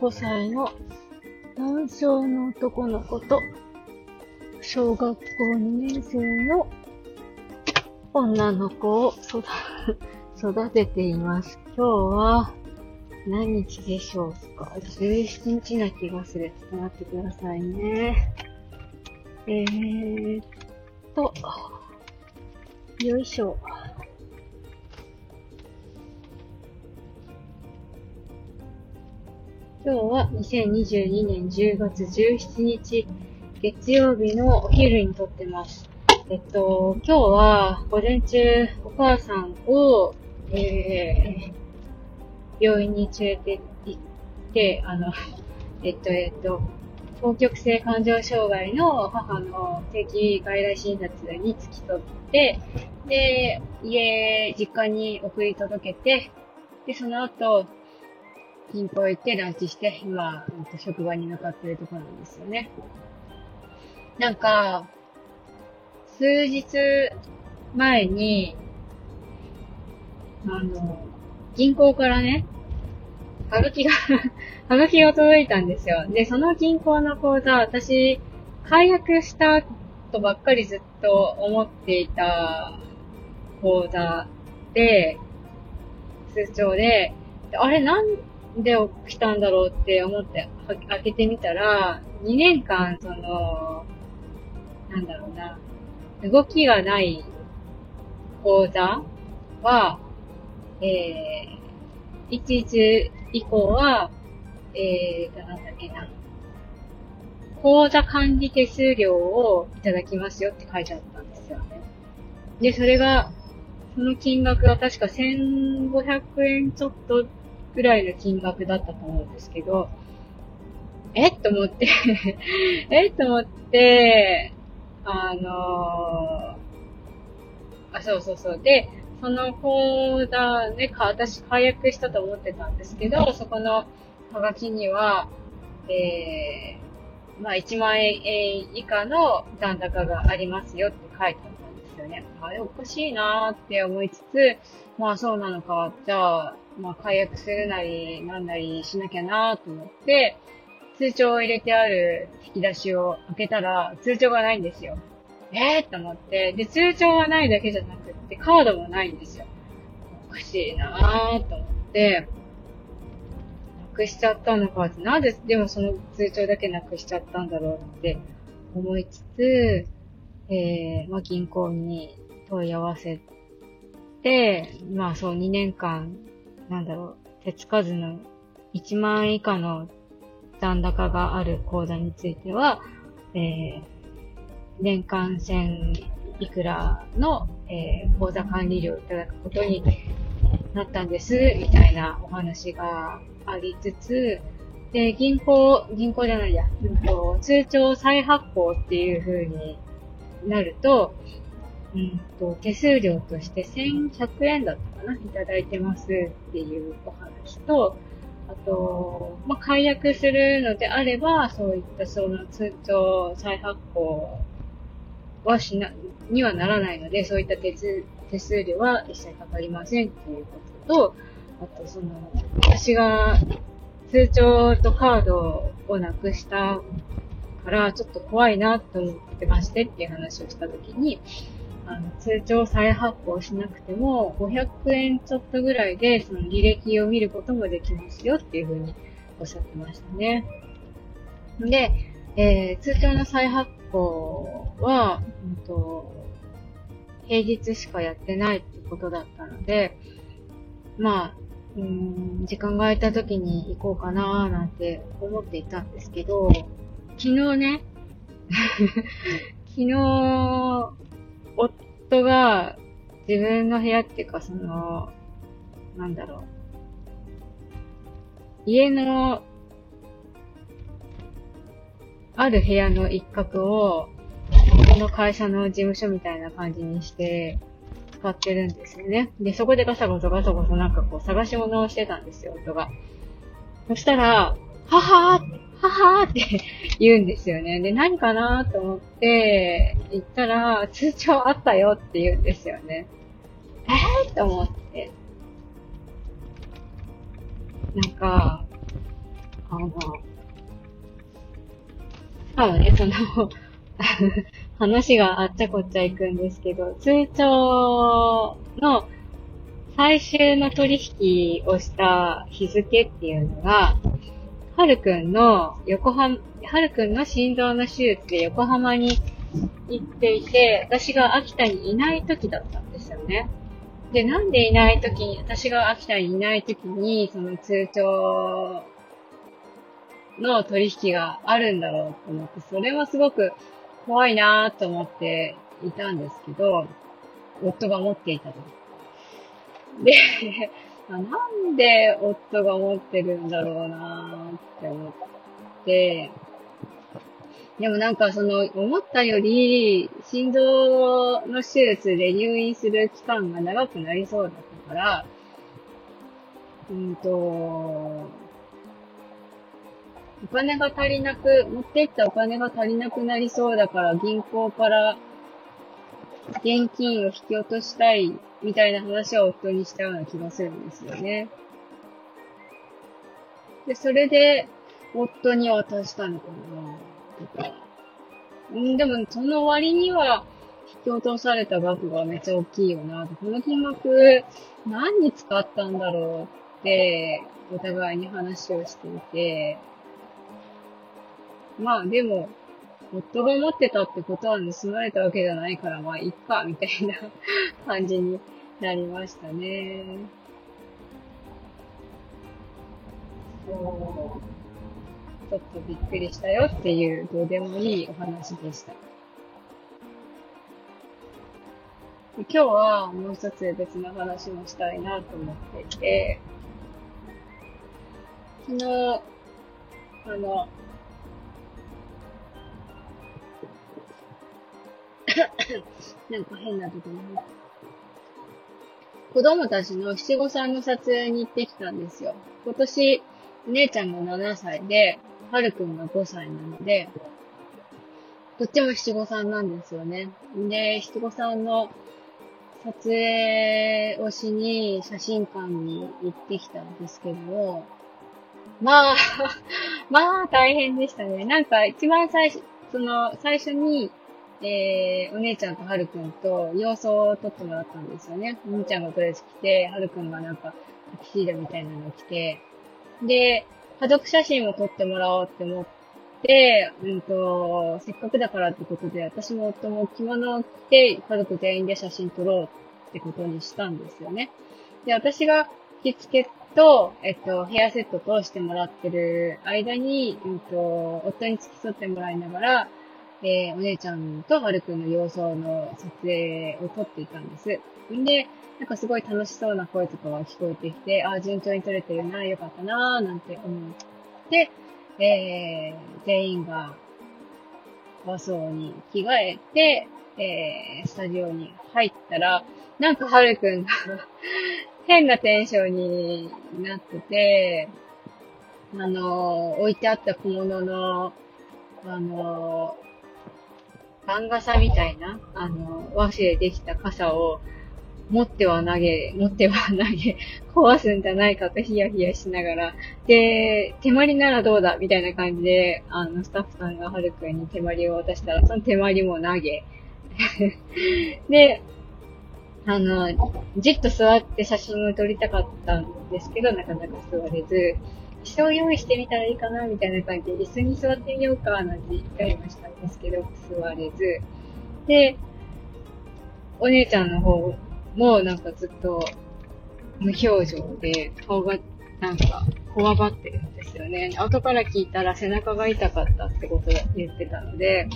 5歳の男性の男の子と、小学校2年生の女の子を 育てています。今日は何日でしょうか ?17 日な気がする。ちょっと待ってくださいね。えーっと、よいしょ。今日は2022年10月17日月曜日のお昼に撮ってます。えっと、今日は午前中お母さんを、えー、病院に連れて行って、あの、えっと、えっと、双極性感情障害の母の定期外来診察に付き添って、で、家、実家に送り届けて、で、その後、銀行行ってランチして、今、職場に向かってるところなんですよね。なんか、数日前に、あの、銀行からね、はがきが、はがきが届いたんですよ。で、その銀行の口座、私、解約したとばっかりずっと思っていた口座で、通帳、であれなんで起きたんだろうって思って開けてみたら、2年間、その、なんだろうな、動きがない口座は、えー、11以降は、えー、なんだっけな、口座管理手数料をいただきますよって書いてあったんですよね。で、それが、その金額は確か1500円ちょっとぐらいの金額だったと思うんですけど、えっと思って えっと思って、あのー、あ、そうそうそう。で、その口座でか、私解約したと思ってたんですけど、そこのハガキには、えー、まあ1万円以下の残高がありますよって書いてあよね。あれおかしいなーって思いつつ、まあそうなのか、じゃあ、まあ解約するなり、なんなりしなきゃなーと思って、通帳を入れてある引き出しを開けたら、通帳がないんですよ。えー、と思って、で、通帳がないだけじゃなくって、カードもないんですよ。おかしいなーと思って、なくしちゃったのかって、なんで、でもその通帳だけなくしちゃったんだろうって思いつつ、えー、まあ銀行に問い合わせて、まあそう2年間、なんだろう、手つかずの1万円以下の残高がある口座については、えー、年間1000いくらの、えー、口座管理料をいただくことになったんです、みたいなお話がありつつ、で、銀行、銀行じゃないや、うんと通帳再発行っていう風になると、うんと、手数料として1100円だったかな、いただいてますっていうお話と、あと、まあ、解約するのであれば、そういったその通帳再発行はしな、にはならないので、そういった手手数料は一切かかりませんっていうことと、あとその、私が通帳とカードをなくしたから、ちょっと怖いなと思ってましてっていう話をしたときに、あの、通帳再発行しなくても、500円ちょっとぐらいで、その履歴を見ることもできますよっていうふうにおっしゃってましたね。で、えー、通帳の再発行は、うんと、平日しかやってないってことだったので、まあ、うん、時間が空いた時に行こうかなーなんて思っていたんですけど、昨日ね、昨日、夫が自分の部屋っていうかその、なんだろう。家の、ある部屋の一角を、この会社の事務所みたいな感じにして使ってるんですよね。で、そこでガサゴソガサゴソなんかこう探し物をしてたんですよ、夫が。そしたら、ははー、ははーって言うんですよね。で、何かなーと思って、言ったら、通帳あったよって言うんですよね。えーと思って。なんか、あの、多分ね、その 話があっちゃこっちゃ行くんですけど、通帳の最終の取引をした日付っていうのが、はるくんの横浜、はるくんの心臓の手術で横浜に行っていて、私が秋田にいない時だったんですよね。で、なんでいない時に、私が秋田にいない時に、その通帳の取引があるんだろうと思って、それはすごく怖いなと思っていたんですけど、夫が持っていたと。で、なんで夫が持ってるんだろうなって思って、でもなんかその、思ったより、心臓の手術で入院する期間が長くなりそうだったから、うんと、お金が足りなく、持っていったお金が足りなくなりそうだから、銀行から現金を引き落としたい、みたいな話を夫にしたような気がするんですよね。で、それで、夫に渡したのかなとか。うんでも、その割には、引き落とされた額がめっちゃ大きいよな。この金額、何に使ったんだろうって、お互いに話をしていて、まあでも、夫が持ってたってことは盗まれたわけじゃないから、まあいっか、みたいな感じになりましたね。ちょっとびっくりしたよっていうどうでもいいお話でした。今日はもう一つ別の話もしたいなと思っていて、昨日、あの、なんか変なとこに子供たちの七五三の撮影に行ってきたんですよ。今年、姉ちゃんが7歳で、はるくんが5歳なので、どっちも七五三なんですよね。で、七五三の撮影をしに写真館に行ってきたんですけども、まあ まあ大変でしたね。なんか一番最初、その最初に、えー、お姉ちゃんとはるくんと様子を撮ってもらったんですよね。お兄ちゃんがドレス着て、はるくんがなんかタキシードみたいなのを着て、で、家族写真を撮ってもらおうって思って、うんと、せっかくだからってことで、私も夫も着物を着て、家族全員で写真撮ろうってことにしたんですよね。で、私が着付けと、えっと、ヘアセット通してもらってる間に、うんと、夫に付き添ってもらいながら、えー、お姉ちゃんとはるくんの様子の撮影を撮っていたんです。んで、なんかすごい楽しそうな声とかが聞こえてきて、ああ、順調に撮れてるな、よかったな、なんて思って、えー、全員が和装に着替えて、えー、スタジオに入ったら、なんかはるくんが 変なテンションになってて、あのー、置いてあった小物の、あのー、番傘みたいな、あの和紙でできた傘を持っては投げ、持っては投げ、壊すんじゃないかとヒヤヒヤしながら、で、手まりならどうだみたいな感じで、あの、スタッフさんがはるくんに手まりを渡したら、その手まりも投げ、で、あの、じっと座って写真を撮りたかったんですけど、なかなか座れず、椅子を用意してみたらいいかなみたいな感じで、椅子に座ってみようかなんて一回もしたんですけど、座れず。で、お姉ちゃんの方もなんかずっと無表情で、顔がなんか、こわばってるんですよね。後から聞いたら背中が痛かったってことを言ってたので、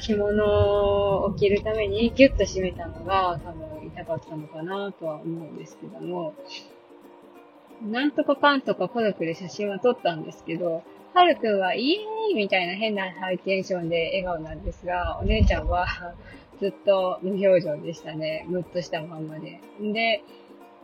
着物を着るためにギュッと締めたのが多分痛かったのかなとは思うんですけども、なんとかかんとか孤独で写真は撮ったんですけど、はるくんはイエーイみたいな変なハイテンションで笑顔なんですが、お姉ちゃんは ずっと無表情でしたね。ムッとしたまんまで。で、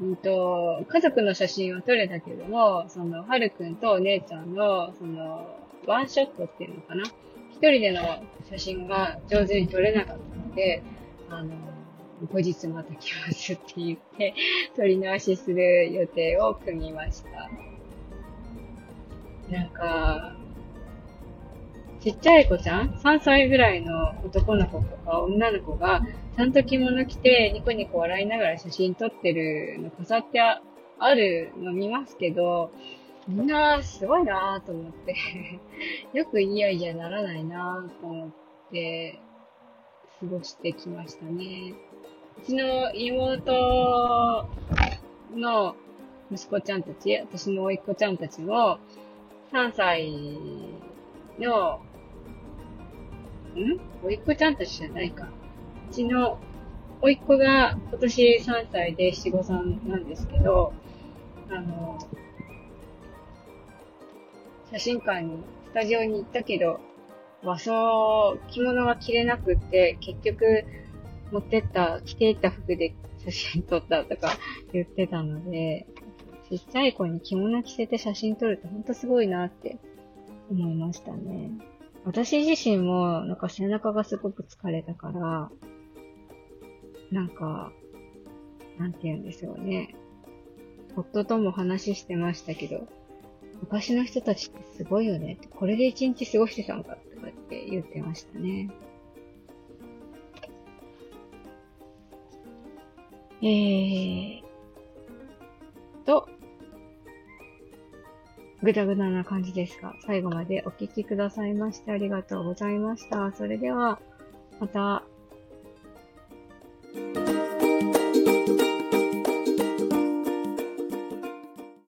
うんと、家族の写真は撮れたけども、その、はるくんとお姉ちゃんの、その、ワンショットっていうのかな一人での写真が上手に撮れなかったので、あの、後日また来ますって言って、撮り直しする予定を組みました。なんか、ちっちゃい子ちゃん ?3 歳ぐらいの男の子とか女の子が、ちゃんと着物着てニコニコ笑いながら写真撮ってるの飾ってあるの見ますけど、みんなすごいなぁと思って よくいやいやならないなぁと思って、過ごしてきましたね。うちの妹の息子ちゃんたち、私の甥っ子ちゃんたちも、3歳の、ん？甥っ子ちゃんたちじゃないか。うちの甥っ子が今年3歳で七五三なんですけど、あの、写真館に、スタジオに行ったけど、和装、着物が着れなくって、結局、持ってった、着ていった服で写真撮ったとか言ってたので、ちっちゃい子に着物着せて写真撮るってほんとすごいなって思いましたね。私自身もなんか背中がすごく疲れたから、なんか、なんて言うんですよね。夫とも話してましたけど、昔の人たちってすごいよねって、これで一日過ごしてたのかとかって言ってましたね。えーと、ぐだぐだな感じですが、最後までお聴きくださいましてありがとうございました。それでは、また